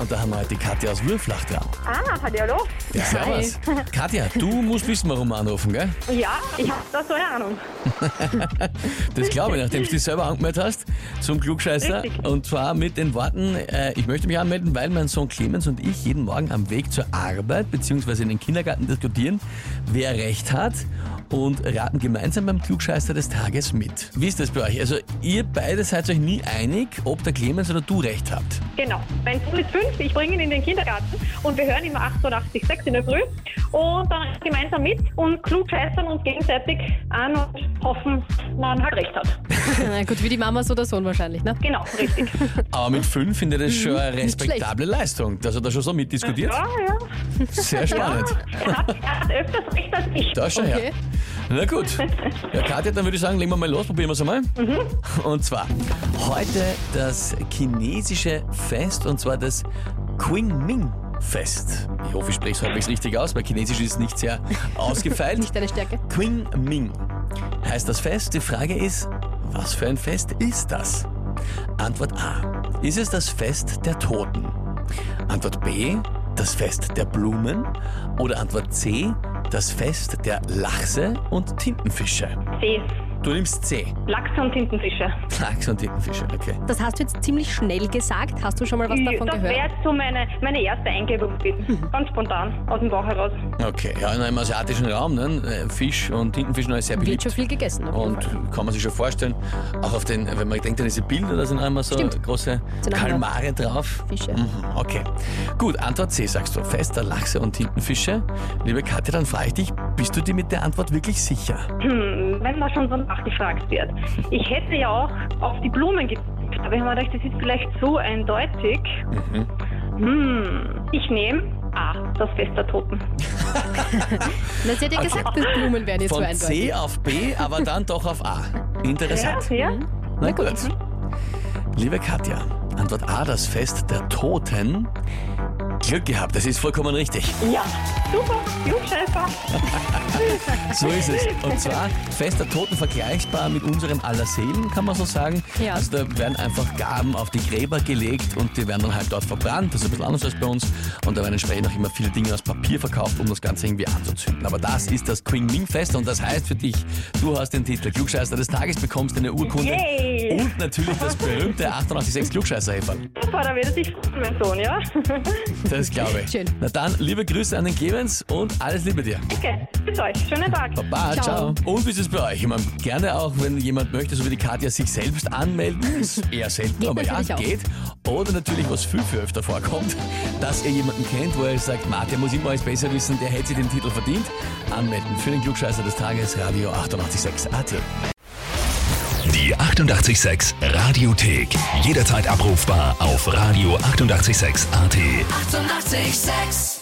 Und da haben wir heute die Katja aus Würflach dran. Ah, hallo. Ja, servus. Katja, du musst wissen, warum wir anrufen, gell? Ja, ich habe da so eine Ahnung. Das glaube ich, nachdem du dich selber angemeldet hast zum Klugscheißer. Richtig. Und zwar mit den Worten, äh, ich möchte mich anmelden, weil mein Sohn Clemens und ich jeden Morgen am Weg zur Arbeit bzw. in den Kindergarten diskutieren, wer recht hat und raten gemeinsam beim Klugscheißer des Tages mit. Wie ist das bei euch? Also ihr beide seid euch nie einig, ob der Clemens oder du recht habt. Genau. Mein Sohn ist fünf, ich bringe ihn in den Kindergarten und wir hören immer 88, 6 in der Früh und dann gemeinsam mit und klug scheißern uns gegenseitig an und hoffen, man halt recht hat. Na gut, wie die Mama so der Sohn wahrscheinlich, ne? Genau, richtig. Aber mit fünf finde ich das schon eine nicht respektable Leistung, dass er da schon so mitdiskutiert. ja, ja. Sehr spannend. Er hat, er hat öfters recht als ich. Da schon Okay. her. Na gut. Ja, Katja, dann würde ich sagen, legen wir mal los, probieren wir es einmal. Und zwar heute das chinesische Fest und zwar das Qingming Fest. Ich hoffe, ich spreche es halbwegs richtig aus, weil Chinesisch ist nicht sehr ausgefeilt. Nicht deine Stärke. Qingming heißt das Fest. Die Frage ist, was für ein Fest ist das? Antwort A. Ist es das Fest der Toten? Antwort B. Das Fest der Blumen? Oder Antwort C. Das Fest der Lachse und Tintenfische? See, Du nimmst C. Lachse und Tintenfische. Lachse und Tintenfische, okay. Das hast du jetzt ziemlich schnell gesagt. Hast du schon mal was davon das wäre gehört? jetzt so meine, meine erste Eingebung gewesen. Ganz spontan, aus dem Bauch heraus. Okay, ja, in einem asiatischen Raum, ne? äh, Fisch und Tintenfisch noch sehr Wird beliebt. schon viel gegessen. auf jeden Und Fall. kann man sich schon vorstellen, auch auf den, wenn man denkt an diese Bilder, da sind einmal so Stimmt. große Kalmare drauf. Fische. Mhm, okay. Gut, Antwort C sagst du. Fester Lachse und Tintenfische. Liebe Katja, dann frage ich dich, bist du dir mit der Antwort wirklich sicher? Hm, wenn man schon so nachgefragt wird. Ich hätte ja auch auf die Blumen getippt, aber ich habe mir gedacht, das ist vielleicht so eindeutig. Hm, ich nehme A, das Fest der Toten. Na, sie hat ja gesagt, die Blumen wären jetzt so Von eindeutig. C auf B, aber dann doch auf A. Interessant. Ja, ja. Na gut. Liebe Katja, Antwort A, das Fest der Toten. Glück gehabt, das ist vollkommen richtig. Ja, super, Klugscheißer. So ist es. Und zwar Fest der Toten vergleichbar mit unserem Allerseelen, kann man so sagen. Ja. Also da werden einfach Gaben auf die Gräber gelegt und die werden dann halt dort verbrannt. Das ist ein bisschen anders als bei uns. Und da werden entsprechend auch immer viele Dinge aus Papier verkauft, um das Ganze irgendwie anzuzünden. Aber das ist das Qingming Fest und das heißt für dich, du hast den Titel Klugscheißer des Tages, bekommst eine Urkunde Yay. und natürlich das berühmte 886 klugscheißer -Häferl. Super, da wird er sich freuen, mein Sohn, ja? Das glaube ich. Schön. Na dann, liebe Grüße an den Clemens und alles Liebe dir. Okay, bis euch. Schönen Tag. Baba, ciao. Ciao. Und wie ist es bei euch? Ich meine, gerne auch, wenn jemand möchte, so wie die Katja, sich selbst anmelden. Ist eher selten, Geht aber ja, natürlich auch. geht. Oder natürlich, was viel, viel öfter vorkommt, dass ihr jemanden kennt, wo ihr sagt, Ma, der muss immer alles besser wissen, der hätte sich den Titel verdient. Anmelden für den Klugscheißer des Tages, Radio 886 AT. Die 88,6 Radiothek. Jederzeit abrufbar auf radio886.at. 88,6. Eighty-eight, sex.